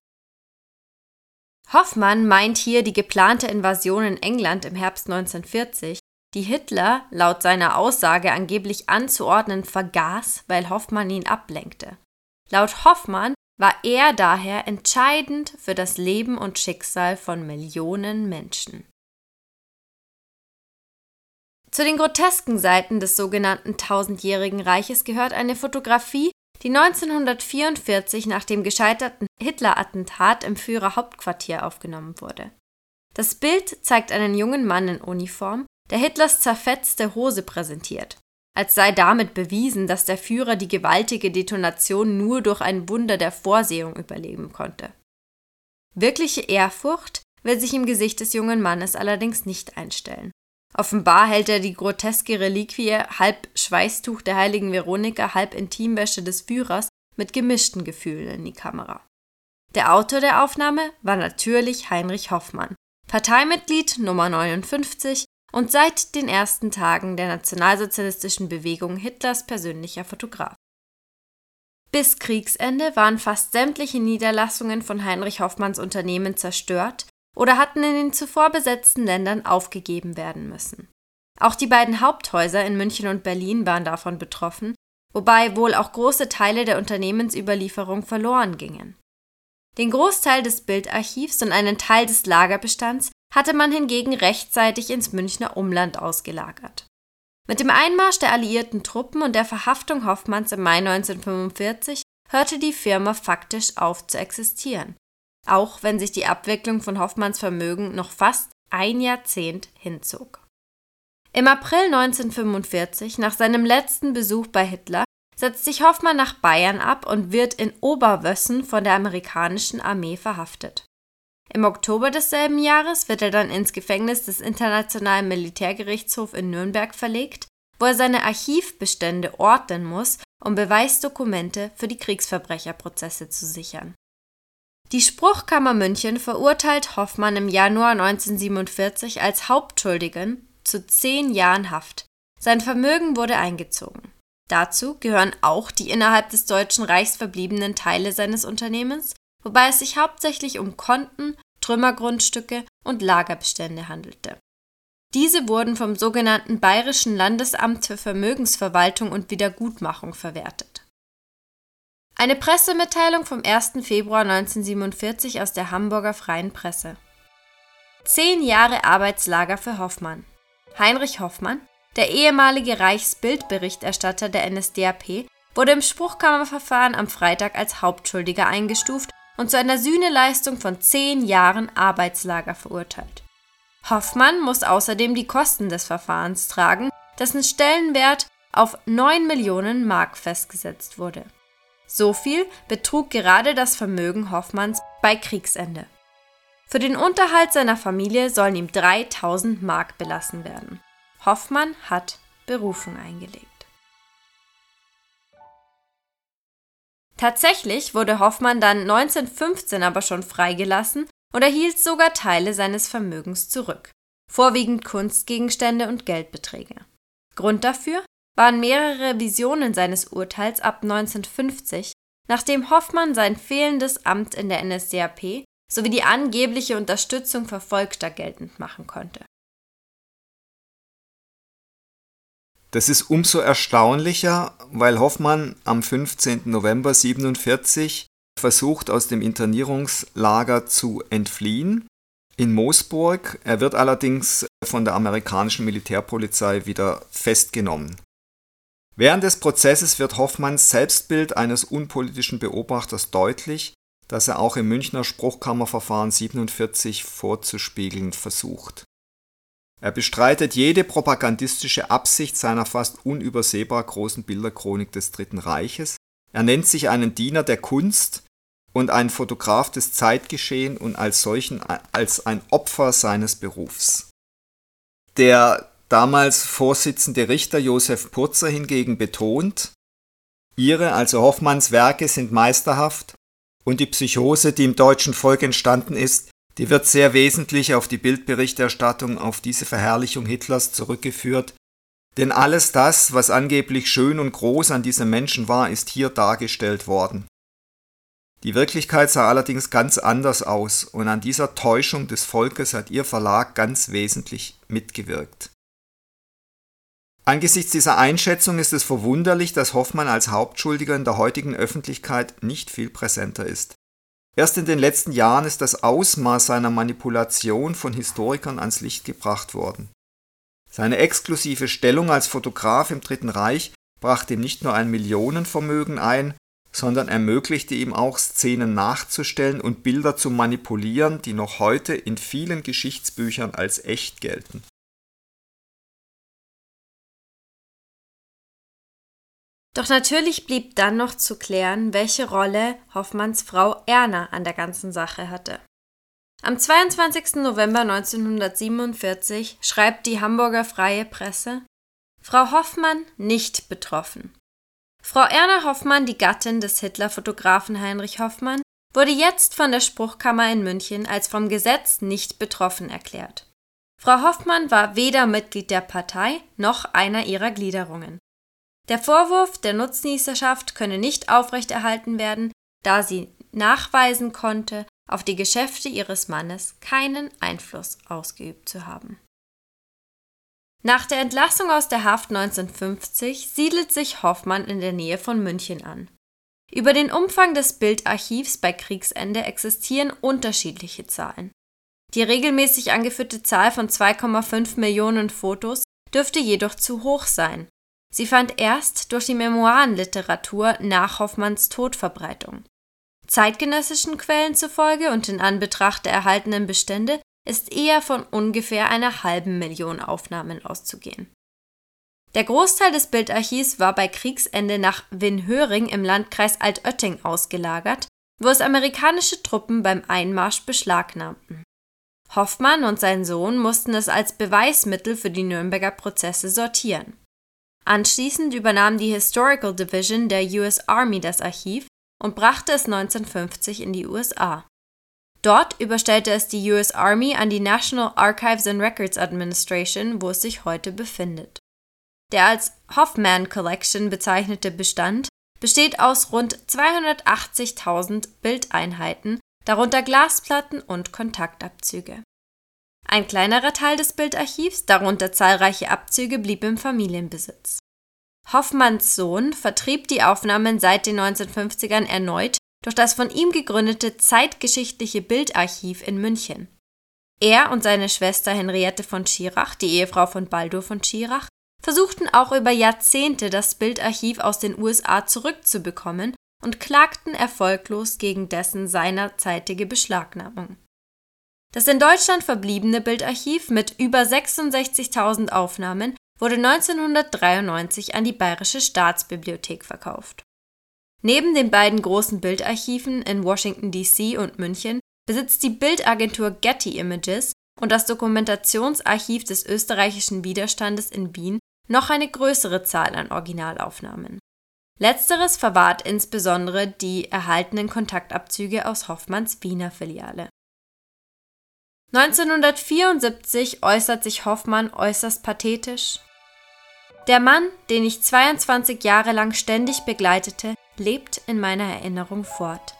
Hoffmann meint hier die geplante Invasion in England im Herbst 1940, die Hitler laut seiner Aussage angeblich anzuordnen vergaß, weil Hoffmann ihn ablenkte. Laut Hoffmann war er daher entscheidend für das Leben und Schicksal von Millionen Menschen. Zu den grotesken Seiten des sogenannten tausendjährigen Reiches gehört eine Fotografie, die 1944 nach dem gescheiterten Hitler-Attentat im Führerhauptquartier aufgenommen wurde. Das Bild zeigt einen jungen Mann in Uniform, der Hitlers zerfetzte Hose präsentiert, als sei damit bewiesen, dass der Führer die gewaltige Detonation nur durch ein Wunder der Vorsehung überleben konnte. Wirkliche Ehrfurcht will sich im Gesicht des jungen Mannes allerdings nicht einstellen. Offenbar hält er die groteske Reliquie halb Schweißtuch der heiligen Veronika, halb Intimwäsche des Führers mit gemischten Gefühlen in die Kamera. Der Autor der Aufnahme war natürlich Heinrich Hoffmann, Parteimitglied Nummer 59 und seit den ersten Tagen der nationalsozialistischen Bewegung Hitlers persönlicher Fotograf. Bis Kriegsende waren fast sämtliche Niederlassungen von Heinrich Hoffmanns Unternehmen zerstört oder hatten in den zuvor besetzten Ländern aufgegeben werden müssen. Auch die beiden Haupthäuser in München und Berlin waren davon betroffen, wobei wohl auch große Teile der Unternehmensüberlieferung verloren gingen. Den Großteil des Bildarchivs und einen Teil des Lagerbestands hatte man hingegen rechtzeitig ins Münchner Umland ausgelagert. Mit dem Einmarsch der alliierten Truppen und der Verhaftung Hoffmanns im Mai 1945 hörte die Firma faktisch auf zu existieren auch wenn sich die Abwicklung von Hoffmanns Vermögen noch fast ein Jahrzehnt hinzog. Im April 1945, nach seinem letzten Besuch bei Hitler, setzt sich Hoffmann nach Bayern ab und wird in Oberwössen von der amerikanischen Armee verhaftet. Im Oktober desselben Jahres wird er dann ins Gefängnis des Internationalen Militärgerichtshofs in Nürnberg verlegt, wo er seine Archivbestände ordnen muss, um Beweisdokumente für die Kriegsverbrecherprozesse zu sichern. Die Spruchkammer München verurteilt Hoffmann im Januar 1947 als Hauptschuldigen zu zehn Jahren Haft. Sein Vermögen wurde eingezogen. Dazu gehören auch die innerhalb des Deutschen Reichs verbliebenen Teile seines Unternehmens, wobei es sich hauptsächlich um Konten, Trümmergrundstücke und Lagerbestände handelte. Diese wurden vom sogenannten Bayerischen Landesamt für Vermögensverwaltung und Wiedergutmachung verwertet. Eine Pressemitteilung vom 1. Februar 1947 aus der Hamburger Freien Presse. Zehn Jahre Arbeitslager für Hoffmann. Heinrich Hoffmann, der ehemalige Reichsbildberichterstatter der NSDAP, wurde im Spruchkammerverfahren am Freitag als Hauptschuldiger eingestuft und zu einer Sühneleistung von zehn Jahren Arbeitslager verurteilt. Hoffmann muss außerdem die Kosten des Verfahrens tragen, dessen Stellenwert auf 9 Millionen Mark festgesetzt wurde. So viel betrug gerade das Vermögen Hoffmanns bei Kriegsende. Für den Unterhalt seiner Familie sollen ihm 3000 Mark belassen werden. Hoffmann hat Berufung eingelegt. Tatsächlich wurde Hoffmann dann 1915 aber schon freigelassen und erhielt sogar Teile seines Vermögens zurück, vorwiegend Kunstgegenstände und Geldbeträge. Grund dafür waren mehrere Visionen seines Urteils ab 1950, nachdem Hoffmann sein fehlendes Amt in der NSDAP sowie die angebliche Unterstützung Verfolgter geltend machen konnte. Das ist umso erstaunlicher, weil Hoffmann am 15. November 1947 versucht, aus dem Internierungslager zu entfliehen in Moosburg. Er wird allerdings von der amerikanischen Militärpolizei wieder festgenommen. Während des Prozesses wird Hoffmanns Selbstbild eines unpolitischen Beobachters deutlich, das er auch im Münchner Spruchkammerverfahren 47 vorzuspiegeln versucht. Er bestreitet jede propagandistische Absicht seiner fast unübersehbar großen Bilderchronik des Dritten Reiches. Er nennt sich einen Diener der Kunst und einen Fotograf des Zeitgeschehen und als solchen als ein Opfer seines Berufs. Der damals Vorsitzende Richter Josef Purzer hingegen betont, ihre, also Hoffmanns Werke sind meisterhaft und die Psychose, die im deutschen Volk entstanden ist, die wird sehr wesentlich auf die Bildberichterstattung, auf diese Verherrlichung Hitlers zurückgeführt, denn alles das, was angeblich schön und groß an diesem Menschen war, ist hier dargestellt worden. Die Wirklichkeit sah allerdings ganz anders aus und an dieser Täuschung des Volkes hat ihr Verlag ganz wesentlich mitgewirkt. Angesichts dieser Einschätzung ist es verwunderlich, dass Hoffmann als Hauptschuldiger in der heutigen Öffentlichkeit nicht viel präsenter ist. Erst in den letzten Jahren ist das Ausmaß seiner Manipulation von Historikern ans Licht gebracht worden. Seine exklusive Stellung als Fotograf im Dritten Reich brachte ihm nicht nur ein Millionenvermögen ein, sondern ermöglichte ihm auch Szenen nachzustellen und Bilder zu manipulieren, die noch heute in vielen Geschichtsbüchern als echt gelten. Doch natürlich blieb dann noch zu klären, welche Rolle Hoffmanns Frau Erna an der ganzen Sache hatte. Am 22. November 1947 schreibt die Hamburger Freie Presse Frau Hoffmann nicht betroffen. Frau Erna Hoffmann, die Gattin des Hitler-Fotografen Heinrich Hoffmann, wurde jetzt von der Spruchkammer in München als vom Gesetz nicht betroffen erklärt. Frau Hoffmann war weder Mitglied der Partei noch einer ihrer Gliederungen. Der Vorwurf der Nutznießerschaft könne nicht aufrechterhalten werden, da sie nachweisen konnte, auf die Geschäfte ihres Mannes keinen Einfluss ausgeübt zu haben. Nach der Entlassung aus der Haft 1950 siedelt sich Hoffmann in der Nähe von München an. Über den Umfang des Bildarchivs bei Kriegsende existieren unterschiedliche Zahlen. Die regelmäßig angeführte Zahl von 2,5 Millionen Fotos dürfte jedoch zu hoch sein, Sie fand erst durch die Memoirenliteratur nach Hoffmanns Tod Verbreitung. Zeitgenössischen Quellen zufolge und in Anbetracht der erhaltenen Bestände ist eher von ungefähr einer halben Million Aufnahmen auszugehen. Der Großteil des Bildarchivs war bei Kriegsende nach Winhöring im Landkreis Altötting ausgelagert, wo es amerikanische Truppen beim Einmarsch beschlagnahmten. Hoffmann und sein Sohn mussten es als Beweismittel für die Nürnberger Prozesse sortieren. Anschließend übernahm die Historical Division der US Army das Archiv und brachte es 1950 in die USA. Dort überstellte es die US Army an die National Archives and Records Administration, wo es sich heute befindet. Der als Hoffman Collection bezeichnete Bestand besteht aus rund 280.000 Bildeinheiten, darunter Glasplatten und Kontaktabzüge. Ein kleinerer Teil des Bildarchivs, darunter zahlreiche Abzüge, blieb im Familienbesitz. Hoffmanns Sohn vertrieb die Aufnahmen seit den 1950ern erneut durch das von ihm gegründete Zeitgeschichtliche Bildarchiv in München. Er und seine Schwester Henriette von Schirach, die Ehefrau von Baldur von Schirach, versuchten auch über Jahrzehnte das Bildarchiv aus den USA zurückzubekommen und klagten erfolglos gegen dessen seinerzeitige Beschlagnahmung. Das in Deutschland verbliebene Bildarchiv mit über 66.000 Aufnahmen wurde 1993 an die Bayerische Staatsbibliothek verkauft. Neben den beiden großen Bildarchiven in Washington, D.C. und München besitzt die Bildagentur Getty Images und das Dokumentationsarchiv des österreichischen Widerstandes in Wien noch eine größere Zahl an Originalaufnahmen. Letzteres verwahrt insbesondere die erhaltenen Kontaktabzüge aus Hoffmanns Wiener Filiale. 1974 äußert sich Hoffmann äußerst pathetisch. Der Mann, den ich 22 Jahre lang ständig begleitete, lebt in meiner Erinnerung fort.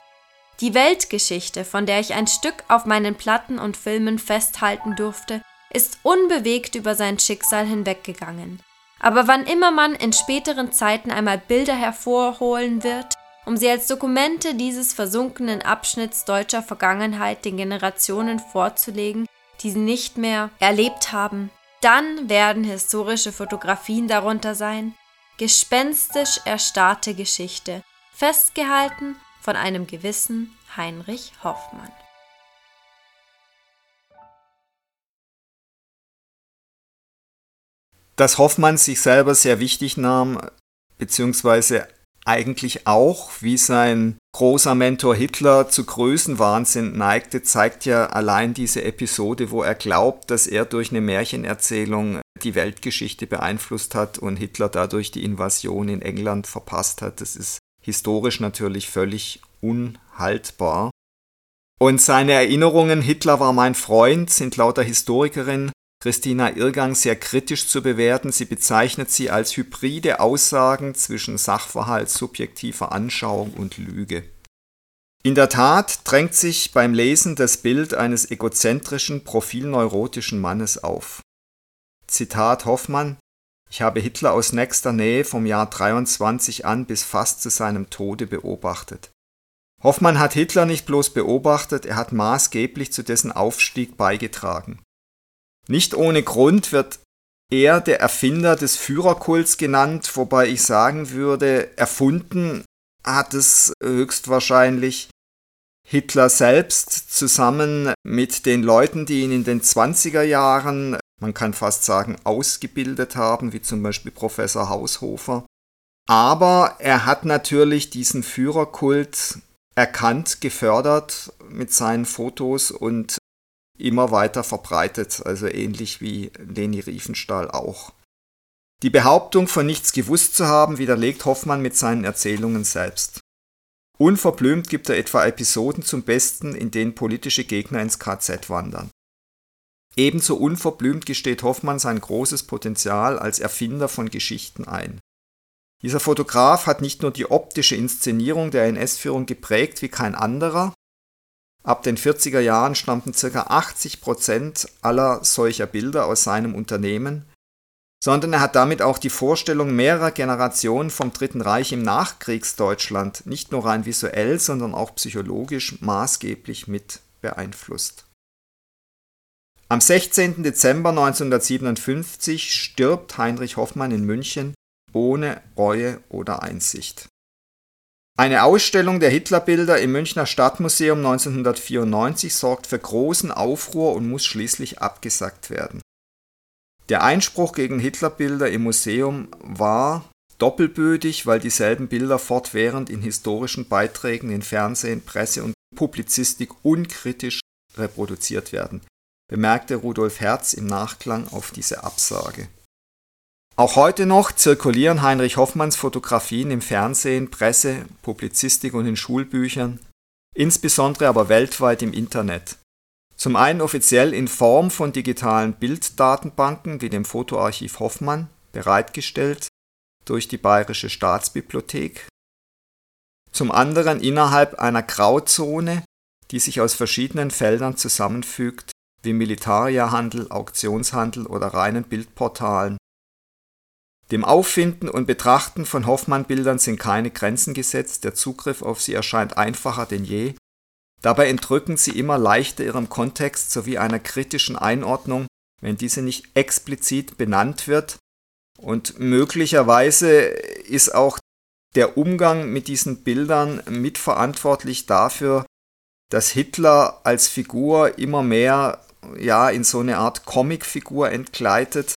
Die Weltgeschichte, von der ich ein Stück auf meinen Platten und Filmen festhalten durfte, ist unbewegt über sein Schicksal hinweggegangen. Aber wann immer man in späteren Zeiten einmal Bilder hervorholen wird, um sie als Dokumente dieses versunkenen Abschnitts deutscher Vergangenheit den Generationen vorzulegen, die sie nicht mehr erlebt haben, dann werden historische Fotografien darunter sein, gespenstisch erstarrte Geschichte, festgehalten von einem gewissen Heinrich Hoffmann. Dass Hoffmann sich selber sehr wichtig nahm, beziehungsweise eigentlich auch, wie sein großer Mentor Hitler zu Größenwahnsinn neigte, zeigt ja allein diese Episode, wo er glaubt, dass er durch eine Märchenerzählung die Weltgeschichte beeinflusst hat und Hitler dadurch die Invasion in England verpasst hat. Das ist historisch natürlich völlig unhaltbar. Und seine Erinnerungen, Hitler war mein Freund, sind laut der Historikerin Christina Irgang sehr kritisch zu bewerten. Sie bezeichnet sie als hybride Aussagen zwischen Sachverhalt, subjektiver Anschauung und Lüge. In der Tat drängt sich beim Lesen das Bild eines egozentrischen, profilneurotischen Mannes auf. Zitat Hoffmann ich habe Hitler aus nächster Nähe vom Jahr 23 an bis fast zu seinem Tode beobachtet. Hoffmann hat Hitler nicht bloß beobachtet, er hat maßgeblich zu dessen Aufstieg beigetragen. Nicht ohne Grund wird er der Erfinder des Führerkults genannt, wobei ich sagen würde, erfunden hat es höchstwahrscheinlich Hitler selbst zusammen mit den Leuten, die ihn in den 20er Jahren man kann fast sagen, ausgebildet haben, wie zum Beispiel Professor Haushofer. Aber er hat natürlich diesen Führerkult erkannt, gefördert mit seinen Fotos und immer weiter verbreitet, also ähnlich wie Leni Riefenstahl auch. Die Behauptung von nichts gewusst zu haben, widerlegt Hoffmann mit seinen Erzählungen selbst. Unverblümt gibt er etwa Episoden zum Besten, in denen politische Gegner ins KZ wandern. Ebenso unverblümt gesteht Hoffmann sein großes Potenzial als Erfinder von Geschichten ein. Dieser Fotograf hat nicht nur die optische Inszenierung der NS-Führung geprägt wie kein anderer, ab den 40er Jahren stammten ca. 80 Prozent aller solcher Bilder aus seinem Unternehmen, sondern er hat damit auch die Vorstellung mehrerer Generationen vom Dritten Reich im Nachkriegsdeutschland nicht nur rein visuell, sondern auch psychologisch maßgeblich mit beeinflusst. Am 16. Dezember 1957 stirbt Heinrich Hoffmann in München ohne Reue oder Einsicht. Eine Ausstellung der Hitlerbilder im Münchner Stadtmuseum 1994 sorgt für großen Aufruhr und muss schließlich abgesagt werden. Der Einspruch gegen Hitlerbilder im Museum war doppelbödig, weil dieselben Bilder fortwährend in historischen Beiträgen in Fernsehen, Presse und Publizistik unkritisch reproduziert werden bemerkte Rudolf Herz im Nachklang auf diese Absage. Auch heute noch zirkulieren Heinrich Hoffmanns Fotografien im Fernsehen, Presse, Publizistik und in Schulbüchern, insbesondere aber weltweit im Internet. Zum einen offiziell in Form von digitalen Bilddatenbanken wie dem Fotoarchiv Hoffmann, bereitgestellt durch die Bayerische Staatsbibliothek, zum anderen innerhalb einer Grauzone, die sich aus verschiedenen Feldern zusammenfügt, wie Militaria-Handel, Auktionshandel oder reinen Bildportalen. Dem Auffinden und Betrachten von Hoffmann-Bildern sind keine Grenzen gesetzt, der Zugriff auf sie erscheint einfacher denn je. Dabei entrücken sie immer leichter ihrem Kontext sowie einer kritischen Einordnung, wenn diese nicht explizit benannt wird. Und möglicherweise ist auch der Umgang mit diesen Bildern mitverantwortlich dafür, dass Hitler als Figur immer mehr ja in so eine Art Comicfigur entgleitet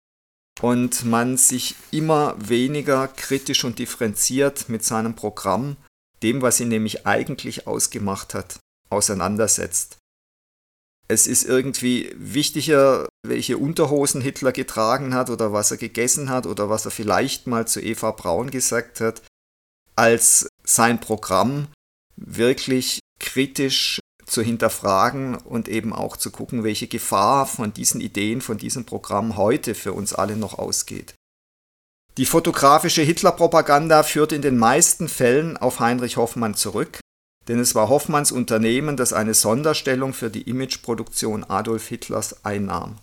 und man sich immer weniger kritisch und differenziert mit seinem Programm, dem, was ihn nämlich eigentlich ausgemacht hat, auseinandersetzt. Es ist irgendwie wichtiger, welche Unterhosen Hitler getragen hat oder was er gegessen hat oder was er vielleicht mal zu Eva Braun gesagt hat, als sein Programm wirklich kritisch zu hinterfragen und eben auch zu gucken, welche Gefahr von diesen Ideen, von diesem Programm heute für uns alle noch ausgeht. Die fotografische Hitlerpropaganda führt in den meisten Fällen auf Heinrich Hoffmann zurück, denn es war Hoffmanns Unternehmen, das eine Sonderstellung für die Imageproduktion Adolf Hitlers einnahm.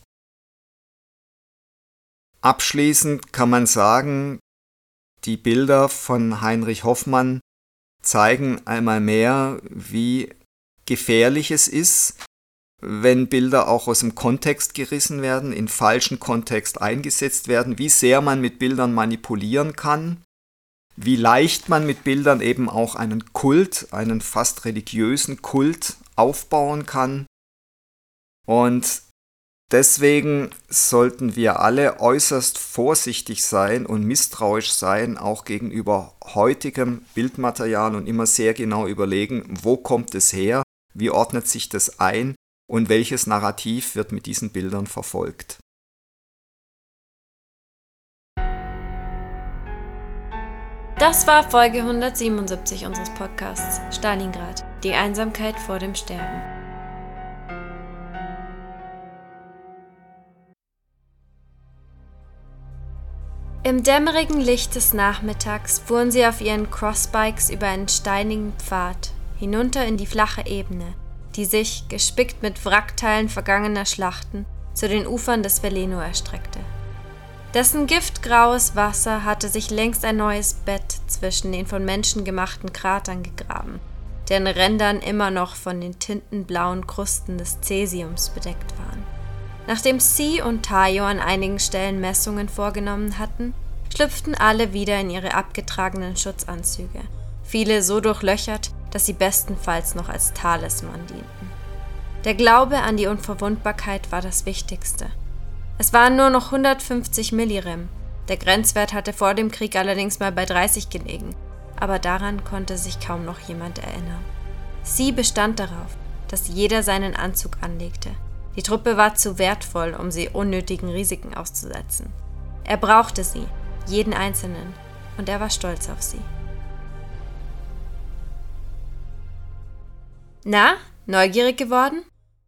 Abschließend kann man sagen, die Bilder von Heinrich Hoffmann zeigen einmal mehr, wie gefährlich es ist, wenn Bilder auch aus dem Kontext gerissen werden, in falschen Kontext eingesetzt werden, wie sehr man mit Bildern manipulieren kann, wie leicht man mit Bildern eben auch einen Kult, einen fast religiösen Kult aufbauen kann. Und deswegen sollten wir alle äußerst vorsichtig sein und misstrauisch sein, auch gegenüber heutigem Bildmaterial und immer sehr genau überlegen, wo kommt es her wie ordnet sich das ein und welches Narrativ wird mit diesen Bildern verfolgt. Das war Folge 177 unseres Podcasts Stalingrad, die Einsamkeit vor dem Sterben. Im dämmerigen Licht des Nachmittags fuhren sie auf ihren Crossbikes über einen steinigen Pfad hinunter in die flache Ebene, die sich, gespickt mit Wrackteilen vergangener Schlachten, zu den Ufern des Veleno erstreckte. Dessen giftgraues Wasser hatte sich längst ein neues Bett zwischen den von Menschen gemachten Kratern gegraben, deren Rändern immer noch von den tintenblauen Krusten des Cäsiums bedeckt waren. Nachdem Sie und Tayo an einigen Stellen Messungen vorgenommen hatten, schlüpften alle wieder in ihre abgetragenen Schutzanzüge, viele so durchlöchert, dass sie bestenfalls noch als Talisman dienten. Der Glaube an die Unverwundbarkeit war das Wichtigste. Es waren nur noch 150 Millirem. Der Grenzwert hatte vor dem Krieg allerdings mal bei 30 gelegen, aber daran konnte sich kaum noch jemand erinnern. Sie bestand darauf, dass jeder seinen Anzug anlegte. Die Truppe war zu wertvoll, um sie unnötigen Risiken auszusetzen. Er brauchte sie, jeden einzelnen, und er war stolz auf sie. Na, neugierig geworden?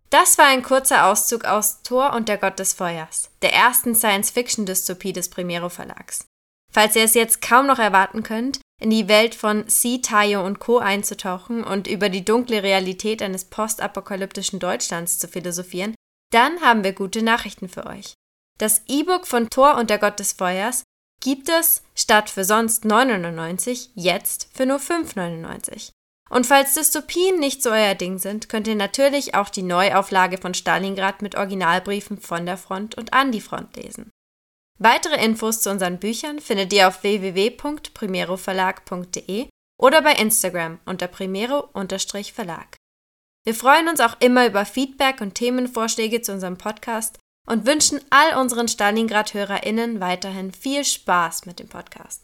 Das war ein kurzer Auszug aus Thor und der Gott des Feuers, der ersten Science-Fiction-Dystopie des Primero Verlags. Falls ihr es jetzt kaum noch erwarten könnt, in die Welt von C. Tayo und Co. einzutauchen und über die dunkle Realität eines postapokalyptischen Deutschlands zu philosophieren, dann haben wir gute Nachrichten für euch. Das E-Book von Thor und der Gott des Feuers gibt es statt für sonst 9,99 jetzt für nur 5,99. Und falls Dystopien nicht so euer Ding sind, könnt ihr natürlich auch die Neuauflage von Stalingrad mit Originalbriefen von der Front und an die Front lesen. Weitere Infos zu unseren Büchern findet ihr auf www.primeroverlag.de oder bei Instagram unter primero-verlag. Wir freuen uns auch immer über Feedback und Themenvorschläge zu unserem Podcast und wünschen all unseren Stalingrad-HörerInnen weiterhin viel Spaß mit dem Podcast.